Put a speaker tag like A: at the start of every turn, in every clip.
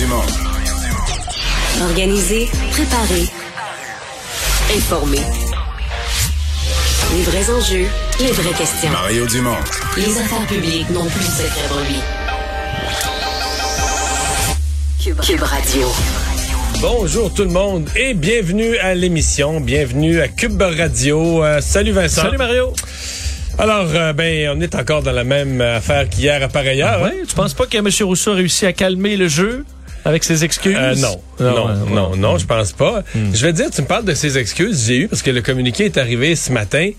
A: Dumont.
B: Organiser, préparer, informer. Les vrais enjeux, les vraies questions.
A: Mario Dumont.
B: Les affaires publiques n'ont plus de secret pour lui. Cube, Cube Radio.
C: Bonjour tout le monde et bienvenue à l'émission, bienvenue à Cube Radio. Euh, salut Vincent.
D: Salut Mario.
C: Alors, euh, ben, on est encore dans la même affaire qu'hier à pareille heure. hein?
D: Ouais, tu penses pas que M. Rousseau a réussi à calmer le jeu? Avec ses excuses?
C: Euh, non, non, non, non, je pense pas. Je vais te dire, tu me parles de ces excuses, j'ai eu, parce que le communiqué est arrivé ce matin,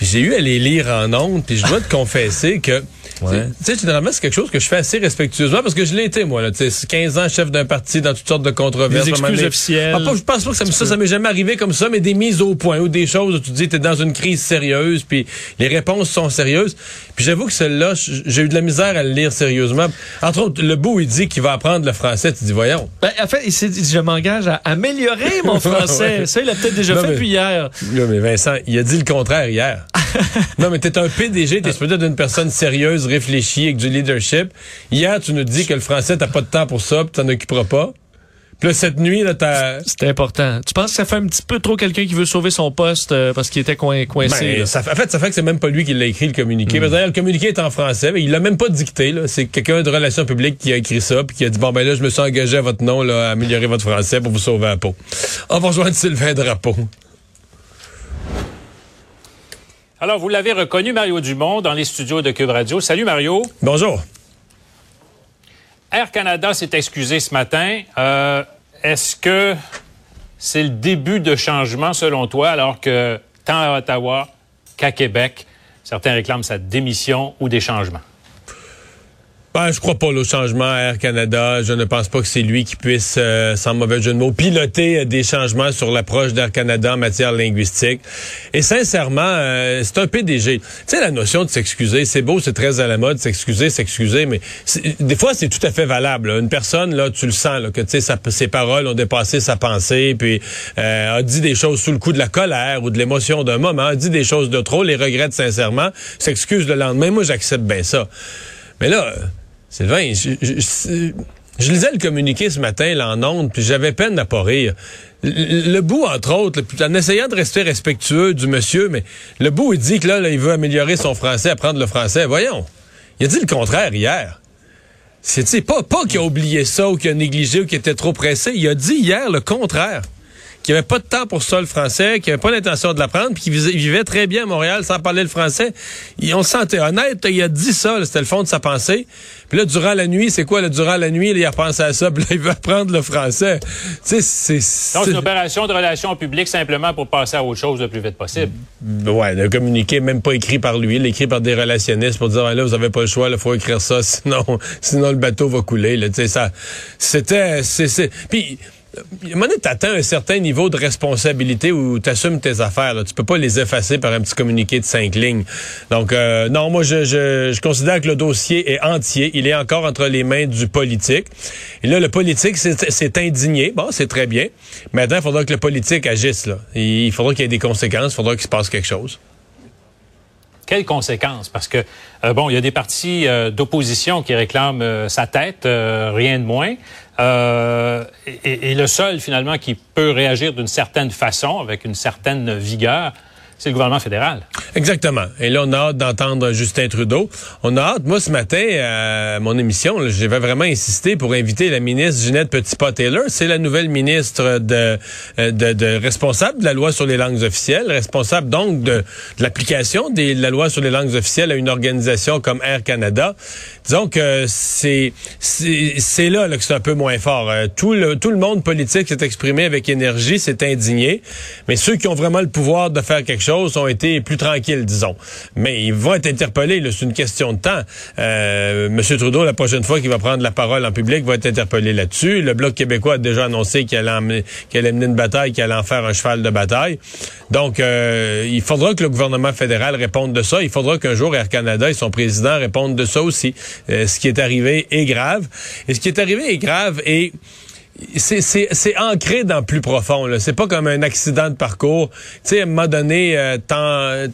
C: j'ai eu à les lire en ondes, puis je dois te confesser que,
D: Ouais.
C: tu sais, généralement, c'est quelque chose que je fais assez respectueusement, parce que je l'ai été, moi, là, tu sais, 15 ans chef d'un parti dans toutes sortes de controverses.
D: Des excuses officielles.
C: Ah, pas- je pense pas que ça, ça, ça m'est jamais arrivé comme ça, mais des mises au point, ou des choses où tu te dis, t'es dans une crise sérieuse, puis les réponses sont sérieuses. Puis j'avoue que celle-là, j'ai eu de la misère à le lire sérieusement. Entre autres, le bout, il dit qu'il va apprendre le français, tu dis, voyons.
D: Ben, en fait, il s'est dit, je m'engage à améliorer mon français.
C: Ouais.
D: Ça, il l'a peut-être déjà
C: Non,
D: fait
C: mais-
D: depuis hier.
C: Là, mais Vincent, il a dit le contraire hier. Non, mais t'es un PDG, t'es supposé être une personne sérieuse, réfléchie, avec du leadership. Hier, tu nous dis que le français, t'as pas de temps pour ça, puis t'en occuperas pas. Puis là, cette nuit, là, t'as...
D: C'est important. Tu penses que ça fait un petit peu trop quelqu'un qui veut sauver son poste euh, parce qu'il était coin- coincé?
C: Ben, ça, fait- en fait, ça fait que c'est même pas lui qui l'a écrit, le communiqué. Parce que D'ailleurs, le communiqué est en français, mais il l'a même pas dicté. là. C'est quelqu'un de relations publiques qui a écrit ça, puis qui a dit, bon, ben là, je me suis engagé à votre nom, là, à améliorer votre français pour vous sauver la peau. On va rejoindre Sylvain Drapeau.
E: Alors, vous l'avez reconnu, Mario Dumont, dans les studios de Cube Radio. Salut, Mario.
C: Bonjour.
E: Air Canada s'est excusé ce matin. Euh, Est-ce que c'est le début de changement, selon toi, alors que tant à Ottawa qu'à Québec, certains réclament sa démission ou des changements?
C: Ben, je crois pas au changement à Air Canada. Je ne pense pas que c'est lui qui puisse, euh, sans mauvais jeu de mots, piloter euh, des changements sur l'approche d'Air Canada en matière linguistique. Et sincèrement, euh, c'est un PDG. Tu sais, la notion de s'excuser, c'est beau, c'est très à la mode, s'excuser, s'excuser, mais des fois, c'est tout à fait valable. là. Une personne, là, tu le sens, là, que tu sais, sa- ses paroles ont dépassé sa pensée, puis euh, a dit des choses sous le coup de la colère ou de l'émotion d'un moment, a dit des choses de trop, les regrette sincèrement, s'excuse le lendemain. Moi, j'accepte bien ça. Mais là, Sylvain, je, je, je- lisais le communiqué ce matin là, en ondes, puis j'avais peine à pas rire. Le, bout, entre autres, en essayant de rester respectueux du monsieur, mais le bout, il dit que là, là, il veut améliorer son français, apprendre le français. Voyons, il a dit le contraire hier. C'est pas, pas qu'il a oublié ça ou qu'il a négligé ou qu'il était trop pressé. Il a dit hier le contraire. Qu'il avait pas de temps pour ça, le français, qu'il avait pas l'intention de l'apprendre, puis qu'il vis- vivait très bien à Montréal sans parler le français. Il- on se sentait honnête, il a dit ça, c'était le fond de sa pensée. Puis là, durant la nuit, c'est quoi, là, durant la nuit, là, il a pensé à ça, puis là, il veut apprendre le français. Tu sais, c'est...
E: Donc, une opération de relations publiques simplement pour passer à autre chose le plus vite possible.
C: Ouais, le communiqué même pas écrit par lui, il est écrit par des relationnistes pour dire Ah, là vous avez pas le choix, il faut écrire ça sinon sinon le bateau va couler là, tu sais ça c'était c'est c'est puis euh, donné, t'atteins un certain niveau de responsabilité où tu assumes tes affaires. Là. Tu peux pas les effacer par un petit communiqué de cinq lignes. Donc, euh, non, moi, je, je, je considère que le dossier est entier. Il est encore entre les mains du politique. Et là, le politique s'est indigné. Bon, c'est très bien. Maintenant, il faudra que le politique agisse. Là. Il faudra qu'il y ait des conséquences. Il faudra qu'il se passe quelque chose.
E: Quelles conséquences? Parce que, euh, bon, il y a des partis euh, d'opposition qui réclament euh, sa tête, rien de moins. Et, et le seul, finalement, qui peut réagir d'une certaine façon, avec une certaine vigueur, c'est le gouvernement fédéral.
C: Exactement. Et là, on a hâte d'entendre Justin Trudeau. On a hâte, moi, ce matin, à mon émission, j'avais vraiment insisté pour inviter la ministre Ginette Petitpas-Taylor. C'est la nouvelle ministre de, euh, de, de responsable de la loi sur les langues officielles, responsable donc de, de l'application de la loi sur les langues officielles à une organisation comme Air Canada. Disons que c'est c'est c'est là, là que c'est un peu moins fort. Euh, tout le tout le monde politique s'est exprimé avec énergie, s'est indigné, mais ceux qui ont vraiment le pouvoir de faire quelque chose ont été plus tranquilles, disons. Mais ils vont être interpellés, c'est une question de temps. Euh, Monsieur Trudeau, la prochaine fois qu'il va prendre la parole en public, va être interpellé là-dessus. Le Bloc québécois a déjà annoncé qu'il allait, qu'il allait mener une bataille, qu'il allait en faire un cheval de bataille. Donc, euh, il faudra que le gouvernement fédéral réponde de ça. Il faudra qu'un jour Air Canada et son président répondent de ça aussi. Euh, ce qui est arrivé est grave. Et ce qui est arrivé est grave et c'est ancré dans plus profond. C'est pas comme un accident de parcours. Tu sais, à un moment donné, euh,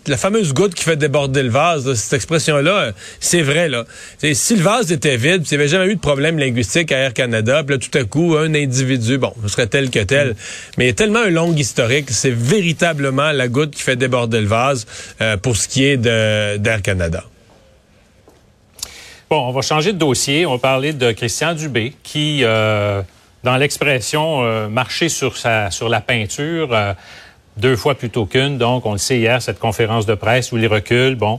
C: la fameuse goutte qui fait déborder le vase, cette expression-là, c'est vrai. là. si le vase était vide, s'il n'y avait jamais eu de problème linguistique à Air Canada, puis là, tout à coup, un individu, bon, ce serait tel que tel. Mais il y a tellement un long historique, c'est véritablement la goutte qui fait déborder le vase euh, pour ce qui est d'Air Canada.
E: Bon, on va changer de dossier. On va parler de Christian Dubé, qui... Dans l'expression euh, marcher sur, sa, sur la peinture euh, deux fois plutôt qu'une. Donc, on le sait hier, cette conférence de presse où il recule, bon,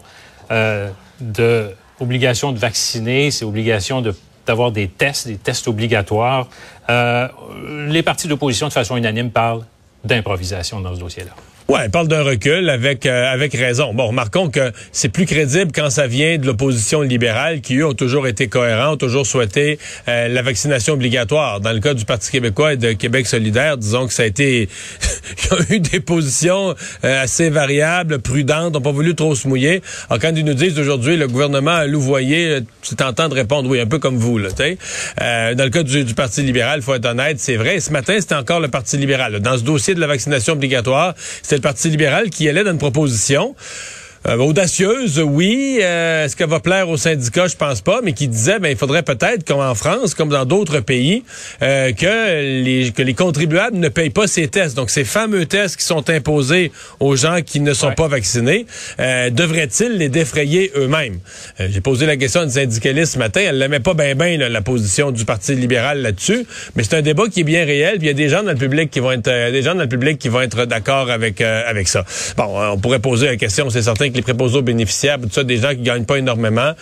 E: euh, de obligation de vacciner, c'est obligation d'avoir des tests, des tests obligatoires. les partis d'opposition, de façon unanime, parlent d'improvisation dans ce dossier-là.
C: Ouais, elle parle d'un recul avec euh, avec raison. Bon, remarquons que c'est plus crédible quand ça vient de l'opposition libérale qui eux ont toujours été cohérents, ont toujours souhaité euh, la vaccination obligatoire. Dans le cas du Parti québécois et de Québec solidaire, disons que ça a été il y a eu des positions euh, assez variables, prudentes, n'ont pas voulu trop se mouiller. Alors quand ils nous disent aujourd'hui le gouvernement a louvoyé, c'est tentant de répondre oui, un peu comme vous là, euh, dans le cas du, du Parti libéral, faut être honnête, c'est vrai. ce matin, c'était encore le Parti libéral. Dans ce dossier de la vaccination obligatoire, le Parti libéral qui allait dans une proposition euh, audacieuse, oui. Euh, est-ce qu'elle va plaire aux syndicats? Je pense pas, mais qui disait, ben, il faudrait peut-être, comme en France, comme dans d'autres pays, euh, que les que les contribuables ne payent pas ces tests. Donc, ces fameux tests qui sont imposés aux gens qui ne sont pas vaccinés, devraient-ils les défrayer eux-mêmes? J'ai posé la question à une syndicaliste ce matin. Elle n'aimait pas bien bien la position du Parti libéral là-dessus, mais c'est un débat qui est bien réel. Puis il y a des gens dans le public qui vont être des gens dans le public qui vont être d'accord avec avec ça. Bon, on pourrait poser la question, c'est certain que les préposés aux bénéficiaires, tout ça, des gens qui gagnent pas énormément.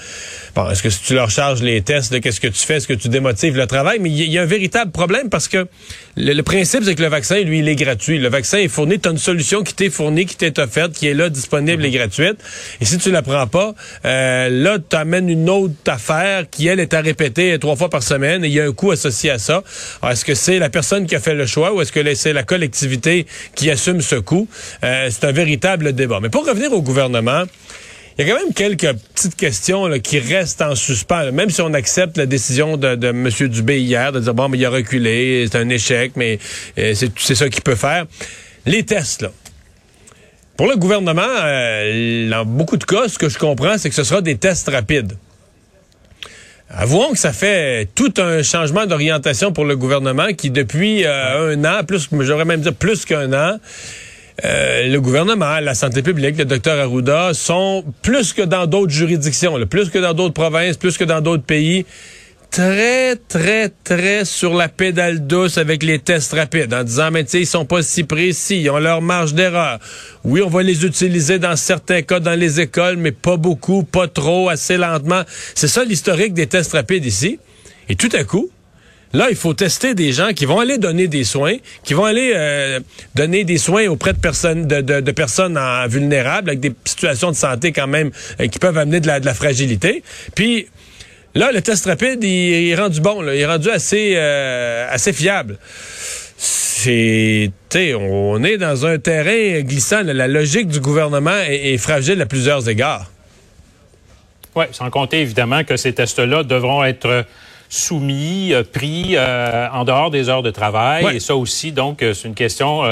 C: Bon, est-ce que si tu leur charges les tests, qu'est-ce que tu fais? Est-ce que tu démotives le travail? Mais il y, a un véritable problème parce que le, principe, c'est que le vaccin, lui, il est gratuit. Le vaccin est fourni. Tu as une solution qui t'est fournie, qui t'est offerte, qui est là, disponible et gratuite. Et si tu la prends pas, euh, là, tu amènes une autre affaire qui, elle, est à répéter trois fois par semaine et il y a un coût associé à ça. Est-ce que c'est la personne qui a fait le choix ou est-ce que c'est la collectivité qui assume ce coût? Euh, c'est un véritable débat. Mais pour revenir au gouvernement, il y a quand même quelques petites questions qui restent en suspens. Même si on accepte la décision de, M. Dubé hier de dire bon, mais il a reculé, c'est un échec, mais euh, c'est ça qu'il peut faire. Les tests, là. Pour le gouvernement, euh, dans beaucoup de cas, ce que je comprends, c'est que ce sera des tests rapides. Avouons que ça fait tout un changement d'orientation pour le gouvernement qui, depuis euh, un an, plus, j'aurais même dire plus qu'un an, euh, le gouvernement, la santé publique, le docteur Arruda sont plus que dans d'autres juridictions, plus que dans d'autres provinces, plus que dans d'autres pays, très, très, très sur la pédale douce avec les tests rapides, en disant, mais tu sais, ils sont pas si précis, ils ont leur marge d'erreur. Oui, on va les utiliser dans certains cas dans les écoles, mais pas beaucoup, pas trop, assez lentement. C'est ça l'historique des tests rapides ici. Et tout à coup, Là, il faut tester des gens qui vont aller donner des soins, qui vont aller euh, donner des soins auprès de personnes de, personnes vulnérables avec des situations de santé quand même euh, qui peuvent amener de la, fragilité. Puis là, le test rapide, il, est rendu bon, il est rendu assez euh, assez fiable. C'est, on est dans un terrain glissant. La logique du gouvernement est fragile à plusieurs égards.
E: Oui, sans compter évidemment que ces tests-là devront être soumis, euh, pris euh, en dehors des heures de travail. Et ça aussi, donc, euh, c'est une question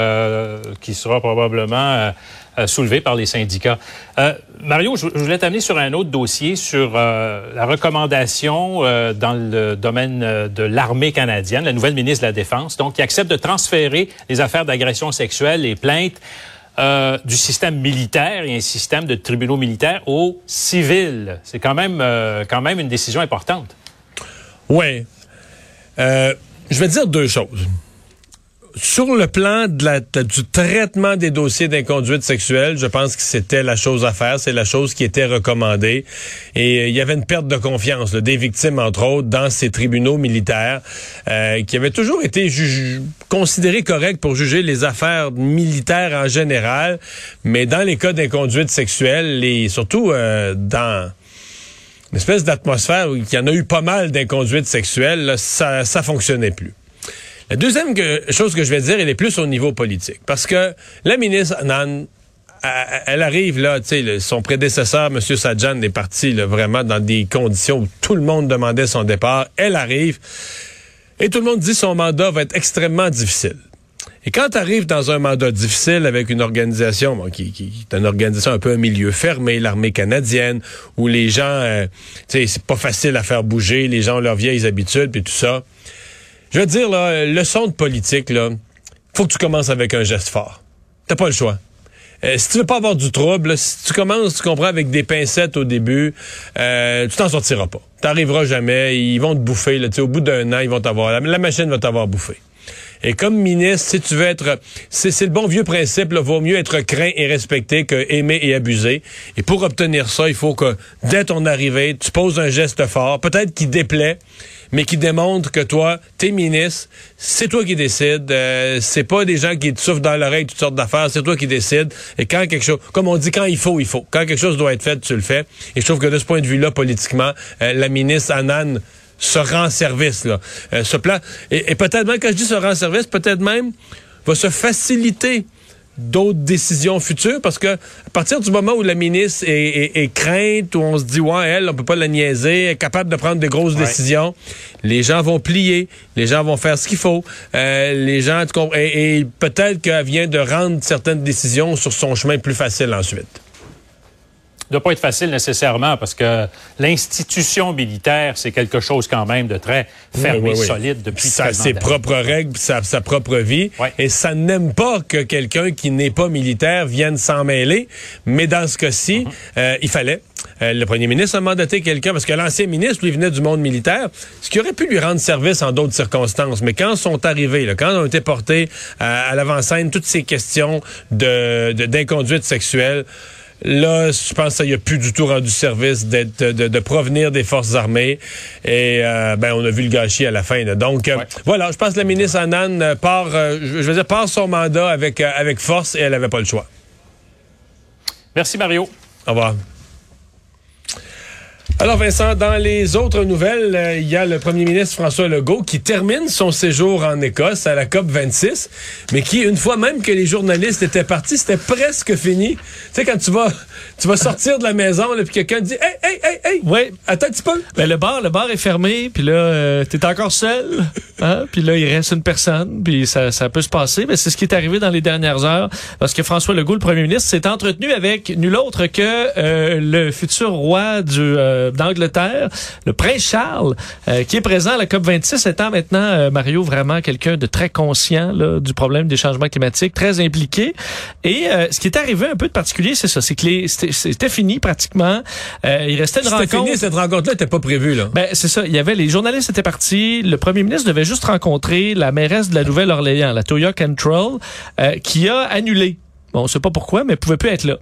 E: qui sera probablement soulevée par les syndicats. Mario, je, voulais t'amener sur un autre dossier, sur la recommandation dans le domaine de l'armée canadienne, la nouvelle ministre de la Défense, donc, qui accepte de transférer les affaires d'agression sexuelle, les plaintes, du système militaire et un système de tribunaux militaires aux civils. C'est quand même, quand même une décision importante.
C: Oui. Euh, je vais dire deux choses. Sur le plan du traitement des dossiers d'inconduite sexuelle, je pense que c'était la chose à faire, c'est la chose qui était recommandée. Et euh, il y avait une perte de confiance des victimes, entre autres, dans ces tribunaux militaires, euh, qui avaient toujours été considérés corrects pour juger les affaires militaires en général, mais dans les cas d'inconduite sexuelle, et surtout dans une espèce d'atmosphère où il y en a eu pas mal d'inconduites sexuelles, ça, ça fonctionnait plus. La deuxième chose que je vais dire, elle est plus au niveau politique. Parce que la ministre Anand, elle arrive là, tu sais, son prédécesseur, M. Sajjan, est parti vraiment dans des conditions où tout le monde demandait son départ. Elle arrive. Et tout le monde dit que son mandat va être extrêmement difficile. Et quand tu dans un mandat difficile avec une organisation bon, qui, est une organisation un peu un milieu fermé, l'armée canadienne, où les gens, euh, c'est pas facile à faire bouger, les gens ont leurs vieilles habitudes, puis tout ça. Je veux dire, là, leçon de politique, là, faut que tu commences avec un geste fort. T'as pas le choix. Euh, si tu veux pas avoir du trouble, si tu commences, tu comprends, avec des pincettes au début, euh, tu t'en sortiras pas. T'arriveras jamais. Ils vont te bouffer. Là, au bout d'un an, ils vont t'avoir. La, la machine va t'avoir bouffé. Et comme ministre, si tu veux être, c'est le bon vieux principe, là, vaut mieux être craint et respecté que aimer et abuser. Et pour obtenir ça, il faut que dès ton arrivée, tu poses un geste fort, peut-être qui déplaît, mais qui démontre que toi, t'es ministre, c'est toi qui décides, euh, c'est pas des gens qui te souffrent dans l'oreille toutes sortes d'affaires, c'est toi qui décides. Et quand quelque chose, comme on dit, quand il faut, il faut. Quand quelque chose doit être fait, tu le fais. Et je trouve que de ce point de vue-là, politiquement, euh, la ministre Annan se rend service, là. Euh, ce plan. Et, peut-être même, quand je dis se rend service, peut-être même va se faciliter d'autres décisions futures parce que à partir du moment où la ministre est, crainte, où on se dit ouais elle on peut pas la niaiser, elle est capable de prendre des grosses décisions, les gens vont plier, les gens vont faire ce qu'il faut, euh, les gens et, et peut-être qu'elle vient de rendre certaines décisions sur son chemin plus facile ensuite
E: doit pas être facile nécessairement parce que l'institution militaire, c'est quelque chose quand même de très ferme et solide depuis
C: ça ses propres règles, sa, sa propre vie. Et ça n'aime pas que quelqu'un qui n'est pas militaire vienne s'en mêler. Mais dans ce cas-ci, uh-huh. euh, il fallait. Euh, le premier ministre a mandaté quelqu'un, parce que l'ancien ministre, lui, venait du monde militaire, ce qui aurait pu lui rendre service en d'autres circonstances. Mais quand sont arrivés, là, quand ont été portés à, à l'avant-scène toutes ces questions de d'inconduite sexuelle, Là, je pense que ça y a plus du tout rendu service d'être de, provenir des forces armées. Et euh, ben, on a vu le gâchis à la fin. Donc euh, voilà, je pense que la ministre Annan euh, part, je veux dire, part son mandat avec avec force et elle n'avait pas le choix.
E: Merci Mario.
C: Au revoir. Alors Vincent, dans les autres nouvelles, euh, il y a le premier ministre François Legault qui termine son séjour en Écosse à la COP 26, mais qui, une fois même que les journalistes étaient partis, c'était presque fini. Tu sais, quand tu vas, tu vas sortir de la maison, puis quelqu'un dit Hey, hey, hey, hey!
D: Oui.
C: Attends un petit peu.
D: Ben, le bar, le bar est fermé, puis là, euh, t'es encore seul. Hein? Puis là, il reste une personne, puis ça, ça peut se passer. Mais c'est ce qui est arrivé dans les dernières heures, parce que François Legault, le premier ministre, s'est entretenu avec nul autre que euh, le futur roi du euh, d'Angleterre, le prince Charles, qui est présent à la COP 26, étant maintenant Mario vraiment quelqu'un de très conscient là, du problème des changements climatiques, très impliqué. Et ce qui est arrivé un peu de particulier, c'est ça, c'est que les c'était fini pratiquement. Euh, il restait une rencontre. C'était fini,
C: cette rencontre-là n'était pas prévue, là.
D: Ben, c'est ça. Il y avait, les journalistes étaient partis. Le premier ministre devait juste rencontrer la mairesse de la Nouvelle-Orléans, la Toya Cantrell, euh, qui a annulé. Bon, on sait pas pourquoi, mais elle pouvait plus être là.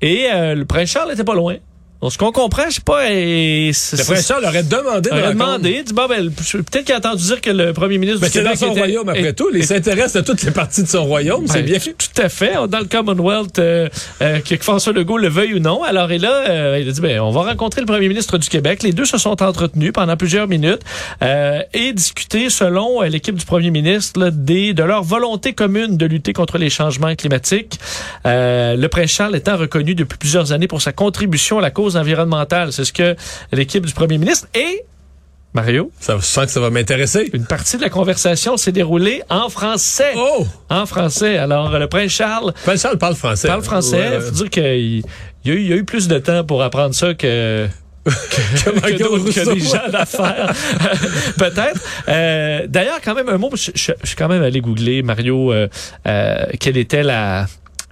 D: Et euh, le prince Charles était pas loin. Donc, ce qu'on comprend, je sais pas. Et
C: le prince Charles aurait demandé.
D: Aurait demandé. Dit, bon, ben, peut-être qu'il a entendu dire que le premier ministre.
C: Mais c'est dans son royaume après tout. Il s'intéresse à toutes les parties de son royaume. c'est ben, bien.
D: Tout à fait. Dans le Commonwealth, euh, euh, que François Legault le veuille ou non. Alors, et là, euh, il a dit, ben, on va rencontrer le premier ministre du Québec. Les deux se sont entretenus pendant plusieurs minutes euh, et discuter, selon l'équipe du premier ministre, là, des, de leur volonté commune de lutter contre les changements climatiques. le prince Charles étant reconnu depuis plusieurs années pour sa contribution à la cause environnementales. C'est ce que l'équipe du premier ministre et Mario?
C: Ça, je sens que ça va m'intéresser.
D: Une partie de la conversation s'est déroulée en français.
C: Oh!
D: En français. Alors, le prince Charles.
C: Le prince Charles parle français.
D: Parle français. Il faut dire qu'il y, a eu plus de temps pour apprendre ça que. que, que, des gens d'affaires. Peut-être. Euh, d'ailleurs, quand même, un mot, je, suis quand même allé googler, Mario, euh, euh, quelle était la,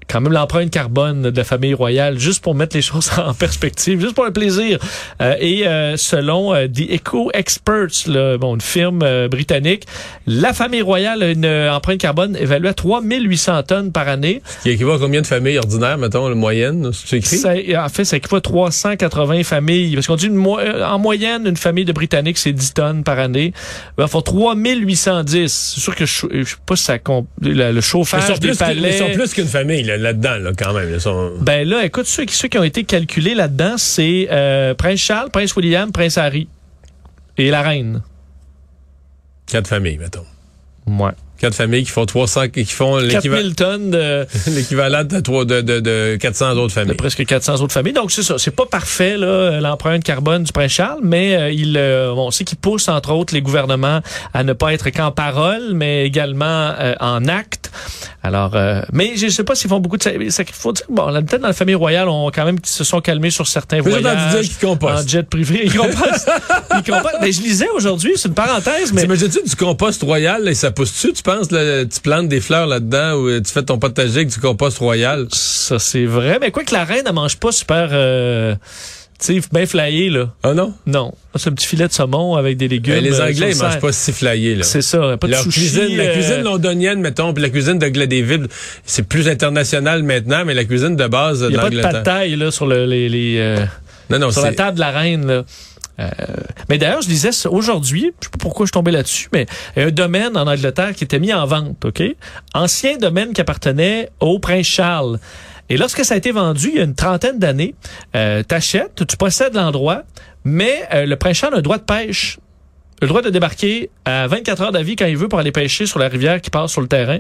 D: quand même l'empreinte carbone de la famille royale, juste pour mettre les choses en perspective, juste pour le plaisir. Euh, et euh, selon euh, The Eco Experts, là, bon, une firme euh, britannique, la famille royale a une empreinte carbone évaluée à 3800 tonnes par année.
C: Qui équivaut à combien de familles ordinaires, mettons, la moyenne, c'est écrit?
D: Ça, en fait, ça équivaut à 380 familles. Parce qu'on dit une en moyenne, une famille de Britanniques, c'est 10 tonnes par année. Il faut 3810. C'est sûr que je, je sais pas si ça le, le chauffage des palais...
C: ils sont plus qu'une famille, là là-dedans, là, quand même.
D: Ben là, écoute, ceux, ceux qui ont été calculés là-dedans, c'est euh, Prince Charles, Prince William, Prince Harry et la reine.
C: Quatre familles, mettons.
D: Ouais.
C: Quatre familles qui font 300, qui font l'équivalent
D: 4000 tonnes de,
C: l'équivalent de, trois- de, de, de 400 autres
D: de
C: familles.
D: presque 400 autres familles. Donc, c'est ça. C'est pas parfait, là, l'empreinte carbone du prince Charles, mais euh, il, euh, on sait qu'il pousse, entre autres, les gouvernements à ne pas être qu'en parole, mais également euh, en acte. Alors, euh, mais je sais pas s'ils font beaucoup de... sac- sac- faut dire, bon, peut-être dans la famille royale, on quand même se sont calmés sur certains
C: Mais
D: voyages.
C: dire.
D: En jet privé. Ils compostent. Ils compostent. Mais je lisais aujourd'hui, c'est une parenthèse, mais...
C: T'imagines-tu du compost royal et ça pousse-tu, tu penses? là, tu plantes des fleurs là-dedans ou euh, tu fais ton potager avec du compost royal?
D: Ça, c'est vrai. Mais quoi que la reine, elle mange pas super... Euh, tu sais, bien flyé, là.
C: Ah non?
D: Non. C'est un petit filet de saumon avec des légumes.
C: Euh, les
D: euh,
C: Anglais, ils mangent pas si flyés, là.
D: C'est ça. Pas de
C: Leur
D: sushi.
C: cuisine, la
D: euh,
C: cuisine londonienne, mettons, puis la cuisine de Gladéville, c'est plus international maintenant, mais la cuisine de base
D: Il
C: de
D: n'y a pas de
C: l'Angleterre.
D: pataille là, sur, le, les, les, euh,
C: Non, non,
D: sur la table de la reine. Là. Euh, mais d'ailleurs, je disais aujourd'hui, je sais pas pourquoi je tombé là-dessus, mais un domaine en Angleterre qui était mis en vente, OK? Ancien domaine qui appartenait au prince Charles. Et lorsque ça a été vendu, il y a une trentaine d'années, euh, t'achètes, tu possèdes l'endroit, mais euh, le prince Charles a un droit de pêche. Le droit de débarquer à 24 heures d'avis quand il veut pour aller pêcher sur la rivière qui passe sur le terrain.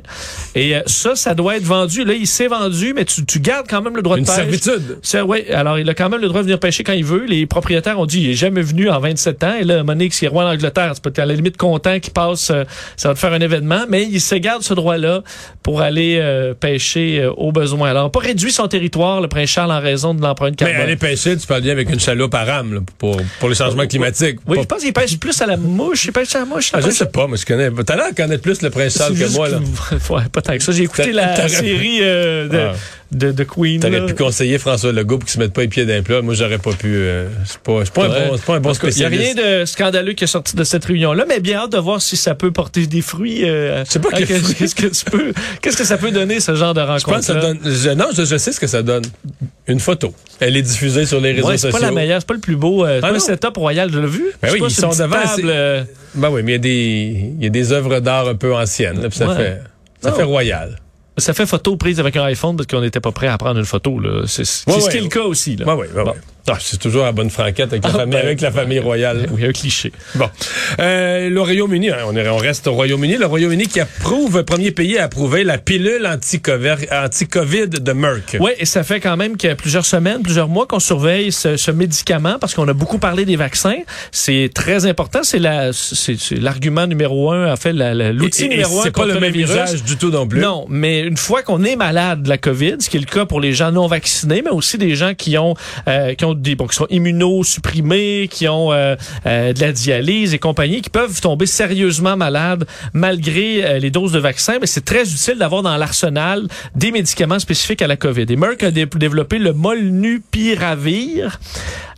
D: Et euh, ça, ça doit être vendu. Là, il s'est vendu, mais tu, tu gardes quand même le droit
C: Une
D: de pêche.
C: servitude.
D: C'est ouais, alors il a quand même le droit de venir pêcher quand il veut. Les propriétaires ont dit il est jamais venu en 27 ans et là Monique c'est roi d'Angleterre, tu peux être à la limite content qu'il passe euh, ça va te faire un événement, mais il se garde ce droit-là pour aller euh, pêcher euh, au besoin. Alors pas réduit son territoire le prince Charles en raison de l'empreinte
C: Mais
D: carbone.
C: aller pêcher, tu parles bien avec une chaloupe à rame là, pour, pour les changements climatiques.
D: oui, je pense qu'il pêche plus à la mouche, il pêche à la mouche.
C: Ah, je sais pas, moi je connais. T'as l'air de connaître plus le prince Charles que moi, là.
D: ouais, pas tant que ça. J'ai écouté la série euh, de,
C: Ah.
D: De, de Queen.
C: T'aurais pu conseiller François Legault pour qu'il se mette pas les pieds d'un plat. Moi, j'aurais pas pu. euh, c'est pas, c'est pas, un bon, c'est pas un bon
D: cas, Il n'y a
C: spécialiste.
D: rien de scandaleux qui est sorti de cette réunion-là, mais bien hâte de voir si ça peut porter des fruits. Euh,
C: Je sais pas quel
D: qu'est-ce que tu peux, qu'est-ce que ça peut donner ce genre de
C: Je pense
D: rencontre
C: que ça donne. je- non, je, je sais ce que ça donne. Une photo. Elle est diffusée sur les réseaux
D: Ouais, c'est
C: sociaux.
D: pas la meilleure, c'est pas le plus beau. Euh, c'est
C: Ah
D: pas setup royal, je l'ai vu.
C: Ben oui,
D: pas,
C: ils
D: c'est
C: sont devant, c'est-
D: euh,
C: Ben oui, mais il y a des, il y a des œuvres d'art un peu anciennes. là, puis ça
D: Ouais.
C: fait, ça
D: Non.
C: fait royal.
D: Ça fait photo prise avec un iPhone parce qu'on n'était pas prêt à prendre une photo. là. C'est c'est
C: Ouais,
D: ce
C: ouais.
D: qui est le cas aussi. Là. Bon.
C: Ah, c'est toujours la bonne franquette avec la,
D: Ah,
C: famille,
D: ben,
C: avec la famille royale.
D: Oui, un cliché.
C: Bon. Euh, le Royaume-Uni, hein, on, est- on reste au Royaume-Uni. Le Royaume-Uni qui approuve, premier pays à approuver la pilule anti-Covid de Merck.
D: Oui, et ça fait quand même que plusieurs semaines, plusieurs mois qu'on surveille ce, ce médicament parce qu'on a beaucoup parlé des vaccins. C'est très important. C'est la, c'est c'est l'argument numéro un, en fait, l'outil
C: Et- et
D: numéro un
C: C'est pas le même
D: virus.
C: usage du tout non plus.
D: Non, mais une fois qu'on est malade de la COVID, ce qui est le cas pour les gens non vaccinés, mais aussi des gens qui ont euh, qui ont des bon, qui sont immunosupprimés, qui ont euh, euh, de la dialyse et compagnie, qui peuvent tomber sérieusement malades malgré euh, les doses de vaccin, mais c'est très utile d'avoir dans l'arsenal des médicaments spécifiques à la COVID. Et Merck a dé- développé le Molnupiravir,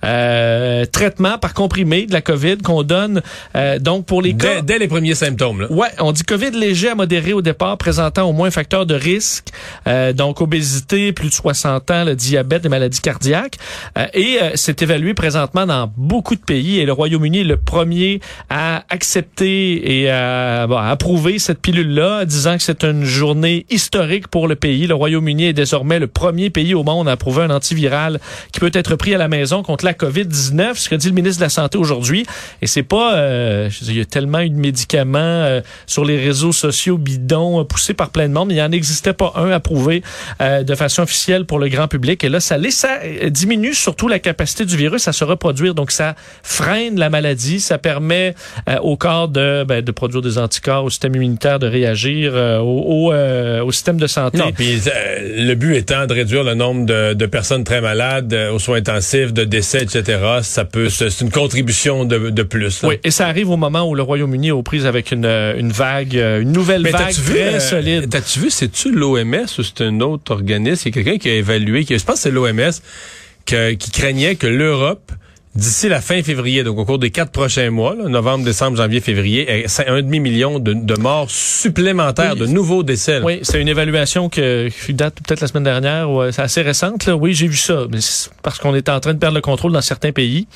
D: euh, traitement par comprimé de la COVID qu'on donne euh, donc pour les cas
C: Dès, dès les premiers symptômes. Là.
D: Ouais, on dit COVID léger à modéré au départ, présentant au moins un facteur de risque, euh, donc obésité, plus de 60 ans, le diabète, les maladies cardiaques. Euh, et euh, c'est évalué présentement dans beaucoup de pays. Et le Royaume-Uni est le premier à accepter et à, bon, à approuver cette pilule-là, disant que c'est une journée historique pour le pays. Le Royaume-Uni est désormais le premier pays au monde à approuver un antiviral qui peut être pris à la maison contre la COVID-19, ce que dit le ministre de la Santé aujourd'hui. Et c'est pas, euh, il y a tellement eu de médicaments euh, sur les réseaux sociaux bidons euh, poussés par plein de monde, mais il en existait pas un approuvé euh, de façon officielle pour le grand public. Et là, ça, diminue surtout la capacité du virus à se reproduire. Donc, ça freine la maladie, ça permet au corps de, ben, de produire des anticorps, au système immunitaire de réagir, au, système de santé.
C: Non, le but étant de réduire le nombre de, personnes très malades aux soins intensifs, de décès, etc. Ça peut, c'est une contribution de, de plus. là.
D: Oui, et ça arrive au moment où le Royaume-Uni est aux prises avec une, euh, une vague, euh, une nouvelle
C: Mais
D: vague
C: vu,
D: très
C: euh,
D: solide.
C: T'as-tu vu, c'est-tu l'OMS ou c'est un autre organisme? Il y a quelqu'un qui a évalué, qui, je pense que c'est l'OMS, qui craignait que l'Europe, d'ici la fin février, donc au cours des quatre prochains mois, là, novembre, décembre, janvier, février, ait un demi-million de, de morts supplémentaires,
D: Oui.
C: de nouveaux décès. là.
D: Oui, c'est une évaluation que, qui date peut-être la semaine dernière, ou c'est assez récente. Là. Oui, j'ai vu ça, mais c'est parce qu'on est en train de perdre le contrôle dans certains pays.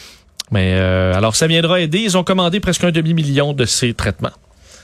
D: Mais euh, alors, ça viendra aider. Ils ont commandé presque un demi-million de ces traitements.